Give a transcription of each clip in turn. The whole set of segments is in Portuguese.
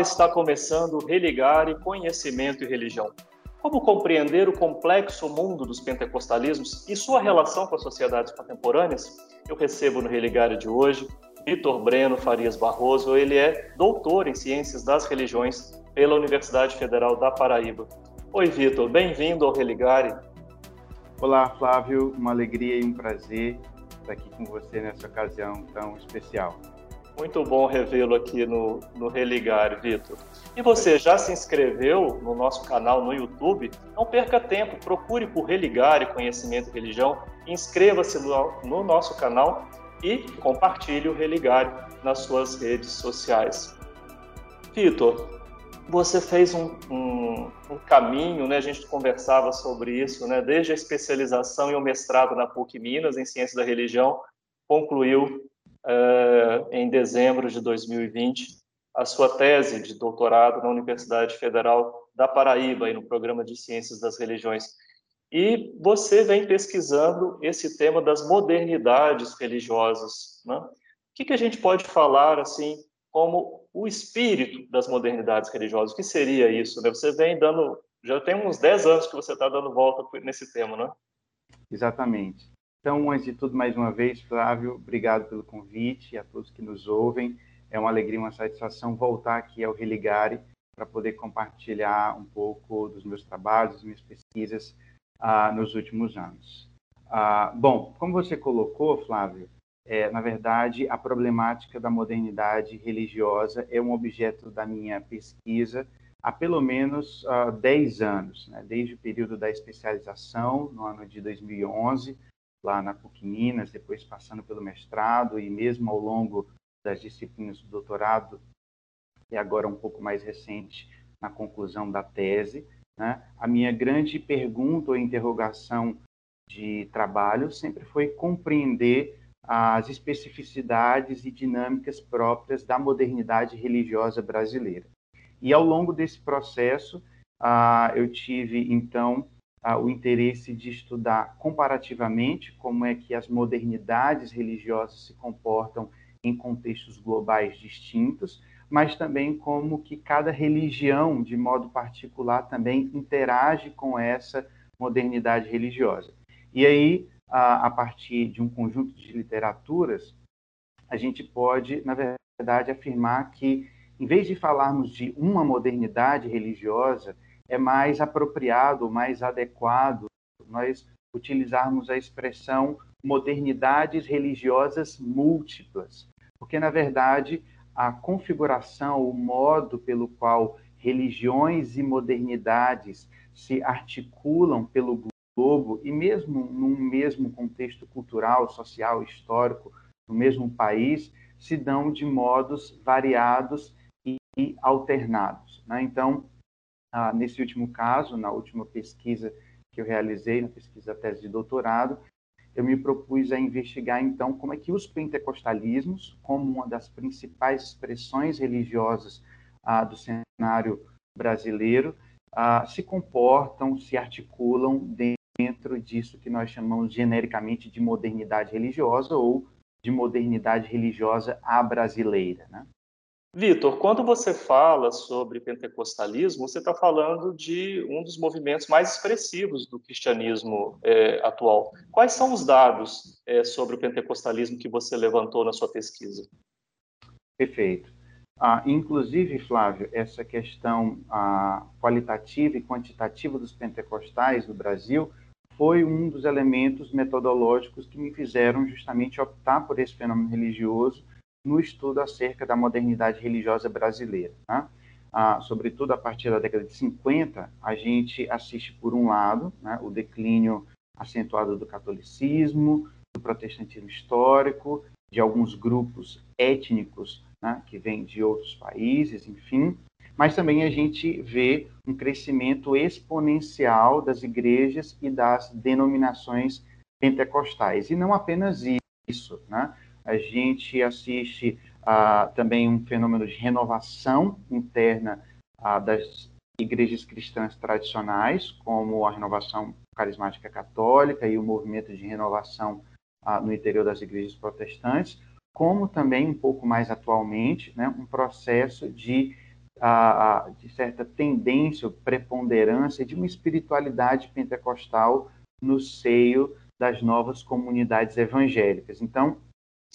Está começando Religare Conhecimento e Religião. Como compreender o complexo mundo dos pentecostalismos e sua relação com as sociedades contemporâneas? Eu recebo no Religare de hoje Vitor Breno Farias Barroso. Ele é doutor em Ciências das Religiões pela Universidade Federal da Paraíba. Oi, Vitor, bem-vindo ao Religare. Olá, Flávio, uma alegria e um prazer estar aqui com você nessa ocasião tão especial. Muito bom revê-lo aqui no, no Religar, Vitor. E você já se inscreveu no nosso canal no YouTube? Não perca tempo, procure por Religar e Conhecimento e Religião, inscreva-se no, no nosso canal e compartilhe o Religar nas suas redes sociais. Vitor, você fez um, um, um, caminho, né? A gente conversava sobre isso, né? Desde a especialização e o mestrado na PUC Minas em Ciência da Religião, concluiu em dezembro de 2020, a sua tese de doutorado na Universidade Federal da Paraíba, e no programa de Ciências das Religiões. E você vem pesquisando esse tema das modernidades religiosas. Né? O que, que a gente pode falar assim como o espírito das modernidades religiosas? O que seria isso? Né? Você vem dando, já tem uns 10 anos que você está dando volta nesse tema, né? Exatamente. Então, antes de tudo, mais uma vez, Flávio, obrigado pelo convite e a todos que nos ouvem. É uma alegria, uma satisfação voltar aqui ao Religare para poder compartilhar um pouco dos meus trabalhos, minhas pesquisas ah, nos últimos anos. Ah, bom, como você colocou, Flávio, é, na verdade, a problemática da modernidade religiosa é um objeto da minha pesquisa há pelo menos uh, 10 anos, né? desde o período da especialização, no ano de 2011, lá na PUC Minas, depois passando pelo mestrado e mesmo ao longo das disciplinas do doutorado, e agora um pouco mais recente, na conclusão da tese. Né? A minha grande pergunta ou interrogação de trabalho sempre foi compreender as especificidades e dinâmicas próprias da modernidade religiosa brasileira. E ao longo desse processo, ah, eu tive, então, o interesse de estudar comparativamente como é que as modernidades religiosas se comportam em contextos globais distintos, mas também como que cada religião, de modo particular, também interage com essa modernidade religiosa. E aí, a, partir de um conjunto de literaturas, a gente pode, na verdade, afirmar que, em vez de falarmos de uma modernidade religiosa, é mais apropriado, mais adequado nós utilizarmos a expressão modernidades religiosas múltiplas, porque na verdade a configuração, o modo pelo qual religiões e modernidades se articulam pelo globo e mesmo num mesmo contexto cultural, social, histórico, no mesmo país, se dão de modos variados e alternados. Né? Então, ah, nesse último caso, na última pesquisa que eu realizei, na pesquisa tese de doutorado, eu me propus a investigar, então, como é que os pentecostalismos, como uma das principais expressões religiosas ah, do cenário brasileiro, ah, se comportam, se articulam dentro disso que nós chamamos genericamente de modernidade religiosa ou de modernidade religiosa à brasileira. Né? Vitor, quando você fala sobre pentecostalismo, você está falando de um dos movimentos mais expressivos do cristianismo é, atual. Quais são os dados é, sobre o pentecostalismo que você levantou na sua pesquisa? Perfeito. Ah, inclusive, Flávio, essa questão ah, qualitativa e quantitativa dos pentecostais no Brasil foi um dos elementos metodológicos que me fizeram justamente optar por esse fenômeno religioso no estudo acerca da modernidade religiosa brasileira. Né? Ah, sobretudo a partir da década de 50, a gente assiste, por um lado, né, o declínio acentuado do catolicismo, do protestantismo histórico, de alguns grupos étnicos né, que vêm de outros países, enfim, mas também a gente vê um crescimento exponencial das igrejas e das denominações pentecostais. E não apenas isso, né? A gente assiste ah, também um fenômeno de renovação interna ah, das igrejas cristãs tradicionais, como a renovação carismática católica e o movimento de renovação ah, no interior das igrejas protestantes, como também, um pouco mais atualmente, né, um processo de a, de certa tendência, preponderância de uma espiritualidade pentecostal no seio das novas comunidades evangélicas. Então,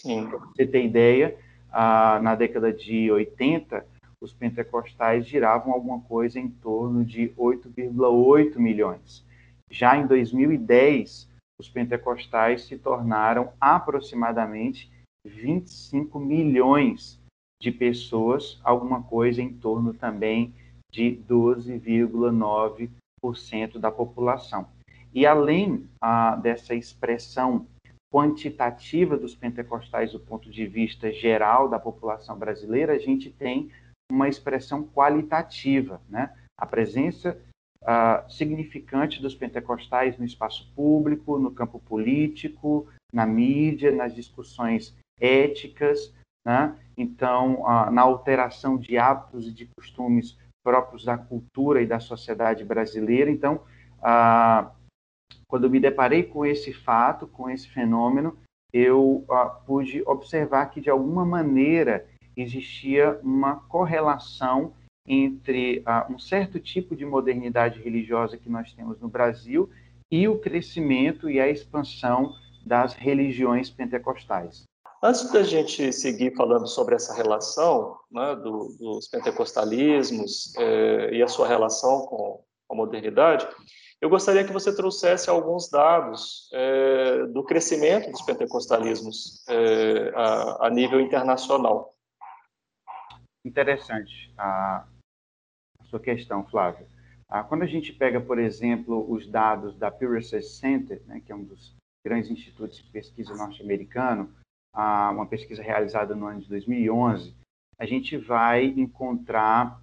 para você ter ideia, na década de 80, os pentecostais giravam alguma coisa em torno de 8,8 milhões. Já em 2010, os pentecostais se tornaram aproximadamente 25 milhões de pessoas, alguma coisa em torno também de 12,9% da população. E além ah, dessa expressão quantitativa dos pentecostais do ponto de vista geral da população brasileira, a gente tem uma expressão qualitativa, né? A presença uh, significante dos pentecostais no espaço público, no campo político, na mídia, nas discussões éticas, né? Então, uh, na alteração de hábitos e de costumes próprios da cultura e da sociedade brasileira. Então, uh, quando me deparei com esse fato, com esse fenômeno, eu uh, pude observar que, de alguma maneira, existia uma correlação entre uh, um certo tipo de modernidade religiosa que nós temos no Brasil e o crescimento e a expansão das religiões pentecostais. Antes da gente seguir falando sobre essa relação né, do, dos pentecostalismos eh, e a sua relação com a modernidade, eu gostaria que você trouxesse alguns dados é, do crescimento dos pentecostalismos é, a, a, nível internacional. Interessante a, a sua questão, Flávio. Ah, quando a gente pega, por exemplo, os dados da Pew Research Center, né, que é um dos grandes institutos de pesquisa norte-americano, ah, uma pesquisa realizada no ano de 2011, a gente vai encontrar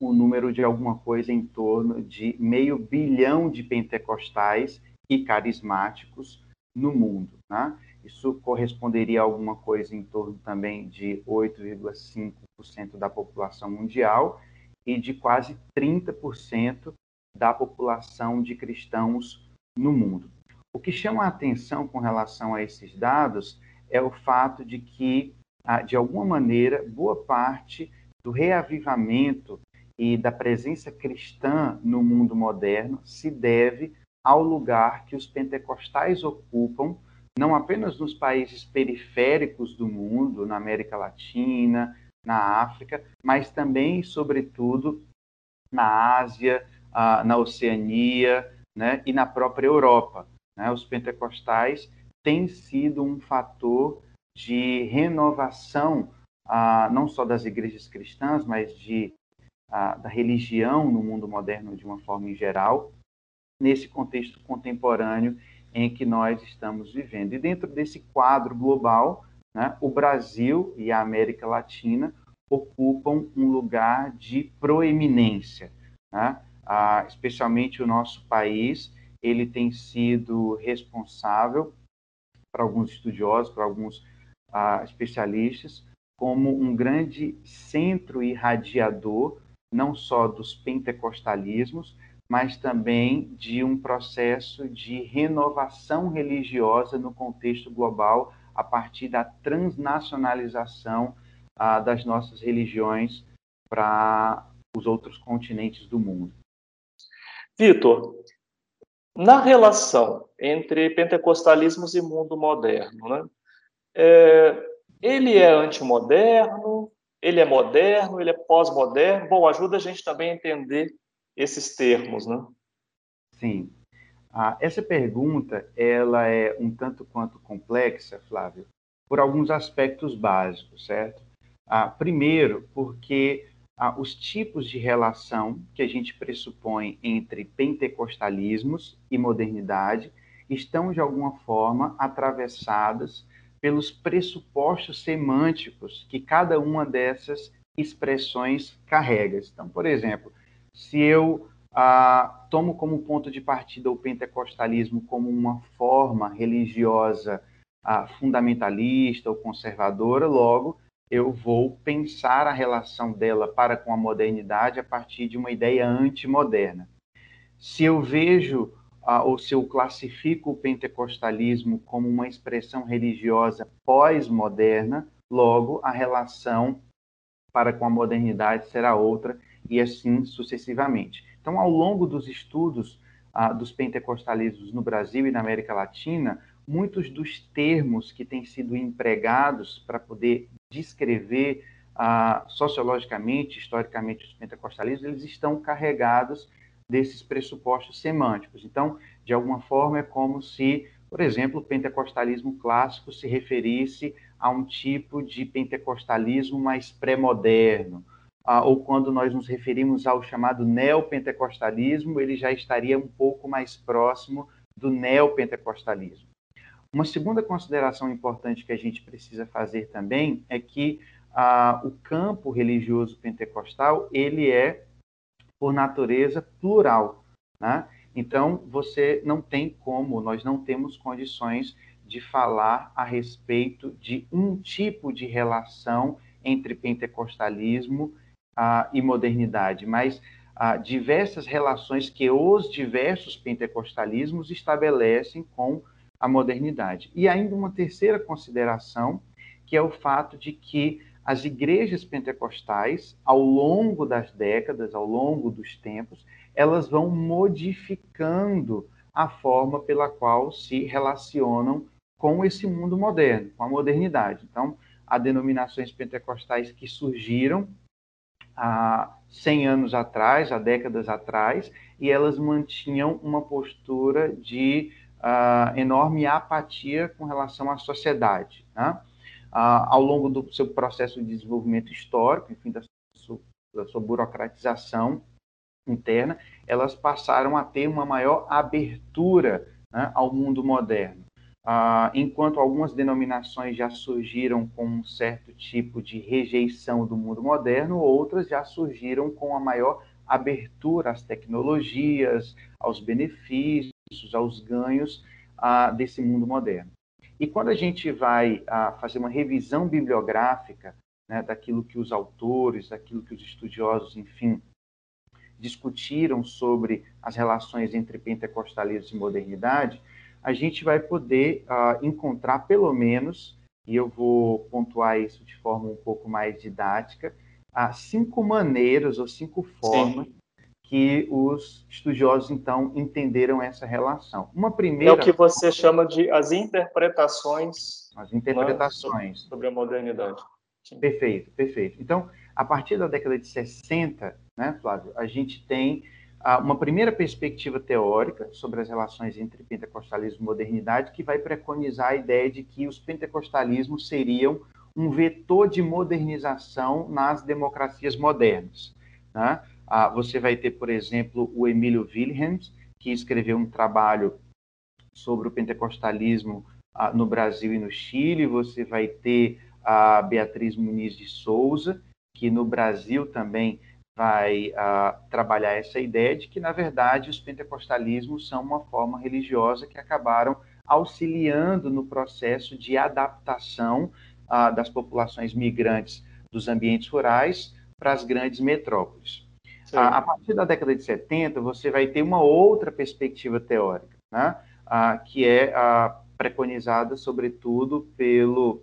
o número de alguma coisa em torno de meio bilhão de pentecostais e carismáticos no mundo. Né? Isso corresponderia a alguma coisa em torno também de 8,5% da população mundial e de quase 30% da população de cristãos no mundo. O que chama a atenção com relação a esses dados é o fato de que, ah, de alguma maneira, boa parte do reavivamento e da presença cristã no mundo moderno se deve ao lugar que os pentecostais ocupam, não apenas nos países periféricos do mundo, na América Latina, na África, mas também, sobretudo, na Ásia, na Oceania né, e na própria Europa. Né? Os pentecostais têm sido um fator de renovação, não só das igrejas cristãs, mas de a, da religião no mundo moderno de uma forma em geral, nesse contexto contemporâneo em que nós estamos vivendo. E dentro desse quadro global, né, o Brasil e a América Latina ocupam um lugar de proeminência. Né? Ah, especialmente o nosso país, ele tem sido responsável, para alguns estudiosos, para alguns ah, especialistas, como um grande centro irradiador não só dos pentecostalismos, mas também de um processo de renovação religiosa no contexto global a partir da transnacionalização ah, das nossas religiões para os outros continentes do mundo. Vitor, na relação entre pentecostalismos e mundo moderno, né? É, ele é antimoderno, ele é moderno, ele é pós-moderno. Bom, ajuda a gente também a entender esses termos, né? Sim. Ah, essa pergunta ela é um tanto quanto complexa, Flávio, por alguns aspectos básicos, certo? Ah, primeiro, porque ah, os tipos de relação que a gente pressupõe entre pentecostalismos e modernidade estão de alguma forma atravessadas pelos pressupostos semânticos que cada uma dessas expressões carrega. Então, por exemplo, se eu ah, tomo como ponto de partida o pentecostalismo como uma forma religiosa ah, fundamentalista ou conservadora, logo eu vou pensar a relação dela para com a modernidade a partir de uma ideia antimoderna. Se eu vejo ou se eu classifico o pentecostalismo como uma expressão religiosa pós-moderna, logo a relação para com a modernidade será outra, e assim sucessivamente. Então, ao longo dos estudos ah, dos pentecostalismos no Brasil e na América Latina, muitos dos termos que têm sido empregados para poder descrever ah, sociologicamente, historicamente, os pentecostalismos, eles estão carregados desses pressupostos semânticos. Então, de alguma forma, é como se, por exemplo, o pentecostalismo clássico se referisse a um tipo de pentecostalismo mais pré-moderno, ah, ou quando nós nos referimos ao chamado neopentecostalismo, ele já estaria um pouco mais próximo do neopentecostalismo. Uma segunda consideração importante que a gente precisa fazer também é que ah, o campo religioso pentecostal ele é por natureza plural, né? Então você não tem como, nós não temos condições de falar a respeito de um tipo de relação entre pentecostalismo ah, e modernidade, mas ah, diversas relações que os diversos pentecostalismos estabelecem com a modernidade. E ainda uma terceira consideração, que é o fato de que as igrejas pentecostais, ao longo das décadas, ao longo dos tempos, elas vão modificando a forma pela qual se relacionam com esse mundo moderno, com a modernidade. Então, há denominações pentecostais que surgiram há 100 anos atrás, há décadas atrás, e elas mantinham uma postura de uh, enorme apatia com relação à sociedade. Né? Uh, ao longo do seu processo de desenvolvimento histórico, enfim, da sua, da sua burocratização interna, elas passaram a ter uma maior abertura né, ao mundo moderno. Uh, enquanto algumas denominações já surgiram com um certo tipo de rejeição do mundo moderno, outras já surgiram com a maior abertura às tecnologias, aos benefícios, aos ganhos uh, desse mundo moderno. E quando a gente vai uh, fazer uma revisão bibliográfica né, daquilo que os autores, daquilo que os estudiosos, enfim, discutiram sobre as relações entre pentecostalismo e modernidade, a gente vai poder uh, encontrar pelo menos, e eu vou pontuar isso de forma um pouco mais didática, uh, cinco maneiras ou cinco formas Sim. Que os estudiosos então entenderam essa relação. Uma primeira é o que você chama de as interpretações, as interpretações né, sobre a modernidade. Sim. Perfeito, perfeito. Então, a partir da década de 60, né, Flávio, a gente tem uma primeira perspectiva teórica sobre as relações entre pentecostalismo e modernidade, que vai preconizar a ideia de que os pentecostalismos seriam um vetor de modernização nas democracias modernas. Né? Ah, você vai ter, por exemplo, o Emílio Wilhelms, que escreveu um trabalho sobre o pentecostalismo ah, no Brasil e no Chile. Você vai ter a Beatriz Muniz de Souza, que no Brasil também vai uh, trabalhar essa ideia de que, na verdade, os pentecostalismos são uma forma religiosa que acabaram auxiliando no processo de adaptação das populações migrantes dos ambientes rurais para as grandes metrópoles. Uh, a partir da década de 70, você vai ter uma outra perspectiva teórica, né? que é preconizada, sobretudo, pelo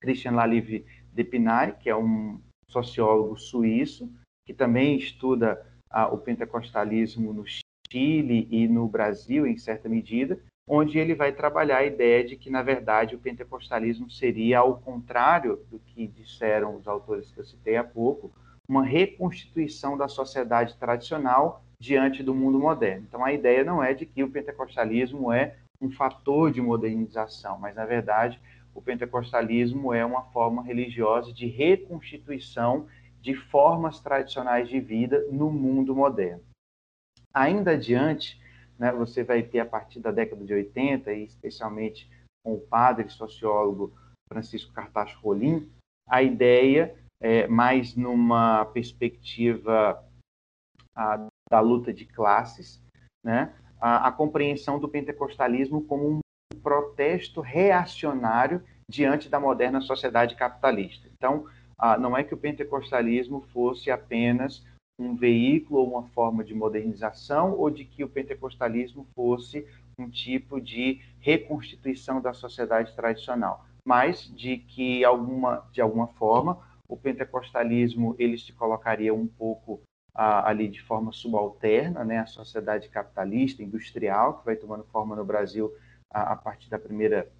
Christian Lalive Depinay, que é um sociólogo suíço, que também estuda ah, o pentecostalismo no Chile e no Brasil, em certa medida, onde ele vai trabalhar a ideia de que, na verdade, o pentecostalismo seria, ao contrário do que disseram os autores que eu citei há pouco, uma reconstituição da sociedade tradicional diante do mundo moderno. Então, a ideia não é de que o pentecostalismo é um fator de modernização, mas, na verdade, o pentecostalismo é uma forma religiosa de reconstituição de formas tradicionais de vida no mundo moderno. Ainda adiante, né, você vai ter a partir da década de 80, e especialmente com o padre sociólogo Francisco Cartacho Rolim, a ideia, é, mais numa perspectiva a, da luta de classes, né, a, a compreensão do pentecostalismo como um protesto reacionário diante da moderna sociedade capitalista. Então, ah, não é que o pentecostalismo fosse apenas um veículo ou uma forma de modernização, ou de que o pentecostalismo fosse um tipo de reconstituição da sociedade tradicional, mas de que alguma, de alguma forma o pentecostalismo ele se colocaria um pouco ah, ali de forma subalterna, né, a sociedade capitalista, industrial, que vai tomando forma no Brasil a, a partir da primeira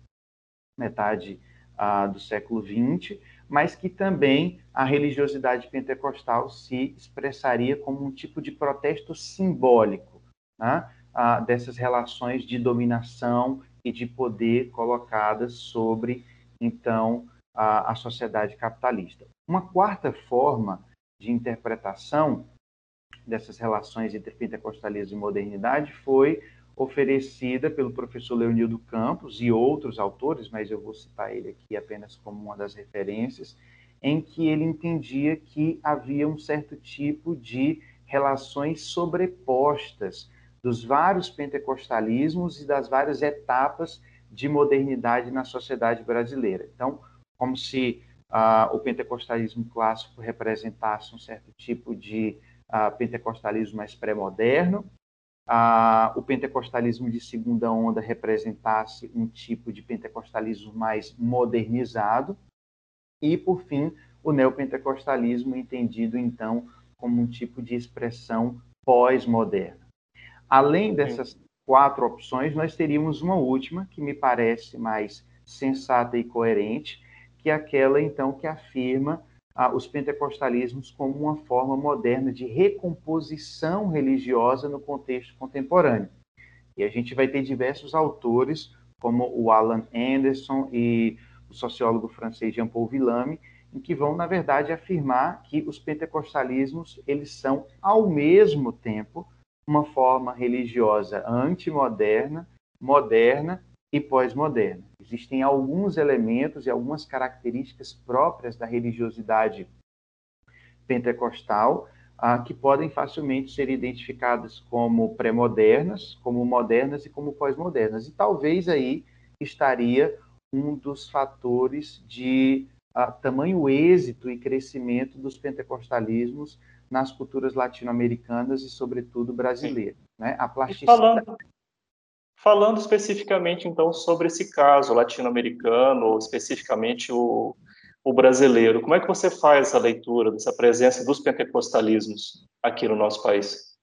metade ah, do século XX, mas que também a religiosidade pentecostal se expressaria como um tipo de protesto simbólico né, ah, dessas relações de dominação e de poder colocadas sobre, então, a, a sociedade capitalista. Uma quarta forma de interpretação dessas relações entre pentecostalismo e modernidade foi oferecida pelo professor Leonildo Campos e outros autores, mas eu vou citar ele aqui apenas como uma das referências, em que ele entendia que havia um certo tipo de relações sobrepostas dos vários pentecostalismos e das várias etapas de modernidade na sociedade brasileira. Então, como se uh, o pentecostalismo clássico representasse um certo tipo de uh, pentecostalismo mais pré-moderno, ah, o pentecostalismo de segunda onda representasse um tipo de pentecostalismo mais modernizado, e, por fim, o neopentecostalismo entendido, então, como um tipo de expressão pós-moderna. Além dessas quatro opções, nós teríamos uma última, que me parece mais sensata e coerente, que é aquela, então, que afirma ah, os pentecostalismos como uma forma moderna de recomposição religiosa no contexto contemporâneo. E a gente vai ter diversos autores, como o Alan Anderson e o sociólogo francês Jean-Paul Villame, em que vão, na verdade, afirmar que os pentecostalismos eles são, ao mesmo tempo, uma forma religiosa antimoderna, moderna e pós-moderna. Existem alguns elementos e algumas características próprias da religiosidade pentecostal ah, que podem facilmente ser identificadas como pré-modernas, como modernas e como pós-modernas. E talvez aí estaria um dos fatores de ah, tamanho êxito e crescimento dos pentecostalismos nas culturas latino-americanas e, sobretudo, brasileiras. Né? A plasticidade... Falando, Falando especificamente, então, sobre esse caso latino-americano, especificamente o, o brasileiro, como é que você faz essa leitura dessa presença dos pentecostalismos aqui no nosso país?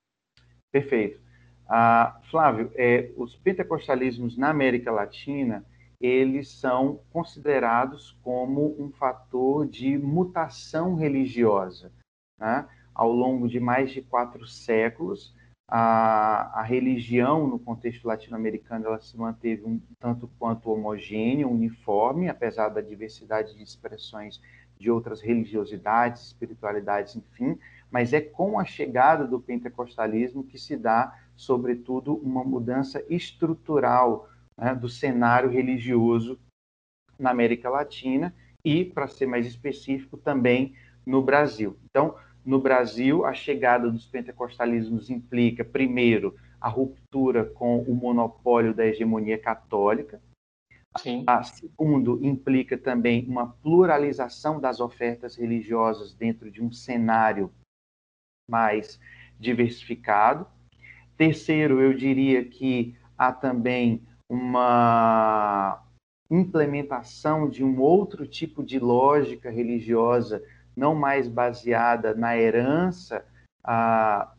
Perfeito. Ah, Flávio, é, os pentecostalismos na América Latina, eles são considerados como um fator de mutação religiosa. Né? Ao longo de mais de quatro séculos, a, a religião no contexto latino-americano ela se manteve um tanto quanto homogênea, uniforme, apesar da diversidade de expressões de outras religiosidades, espiritualidades, enfim, mas é com a chegada do pentecostalismo que se dá, sobretudo, uma mudança estrutural né, do cenário religioso na América Latina e, para ser mais específico, também no Brasil. Então, no Brasil, a chegada dos pentecostalismos implica, primeiro, a ruptura com o monopólio da hegemonia católica. Sim. A, segundo, implica também uma pluralização das ofertas religiosas dentro de um cenário mais diversificado. Terceiro, eu diria que há também uma implementação de um outro tipo de lógica religiosa não mais baseada na herança a,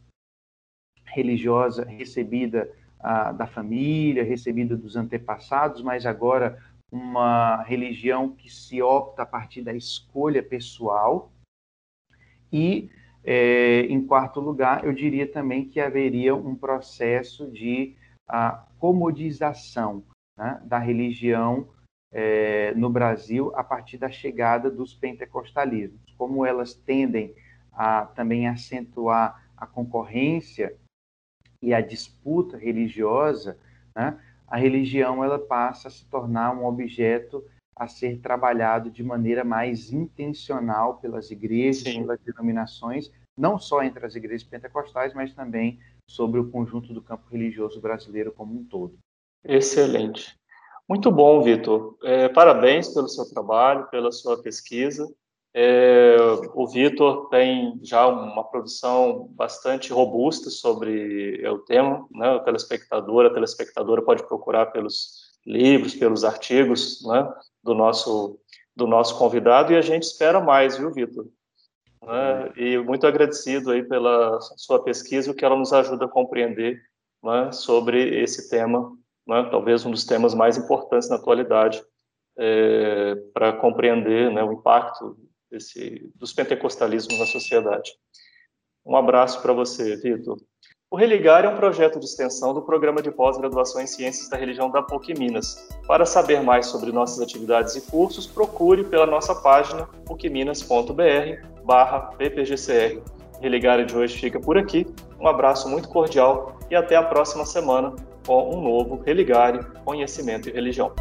religiosa recebida a, da família, recebida dos antepassados, mas agora uma religião que se opta a partir da escolha pessoal. E, é, em quarto lugar, eu diria também que haveria um processo de a, comodização né, da religião é, no Brasil a partir da chegada dos pentecostalismos. Como elas tendem a também acentuar a concorrência e a disputa religiosa, né, a religião ela passa a se tornar um objeto a ser trabalhado de maneira mais intencional pelas igrejas, Sim. pelas denominações, não só entre as igrejas pentecostais, mas também sobre o conjunto do campo religioso brasileiro como um todo. Excelente. Muito bom, Vitor. É, parabéns pelo seu trabalho, pela sua pesquisa. É, o Vitor tem já uma produção bastante robusta sobre o tema. Né? O telespectador, a telespectadora pode procurar pelos livros, pelos artigos né? do nosso do nosso convidado e a gente espera mais, viu, Vitor? Né? E muito agradecido aí pela sua pesquisa, o que ela nos ajuda a compreender né, sobre esse tema, né, talvez um dos temas mais importantes na atualidade, é, para compreender né, o impacto desse, dos pentecostalismos na sociedade. Um abraço para você, Vitor. O Religar é um projeto de extensão do Programa de Pós-Graduação em Ciências da Religião da PUC Minas. Para saber mais sobre nossas atividades e cursos, procure pela nossa página pucminas.br barra ppgcr. Religar de hoje fica por aqui. Um abraço muito cordial e até a próxima semana com um novo Religare Conhecimento e Religião.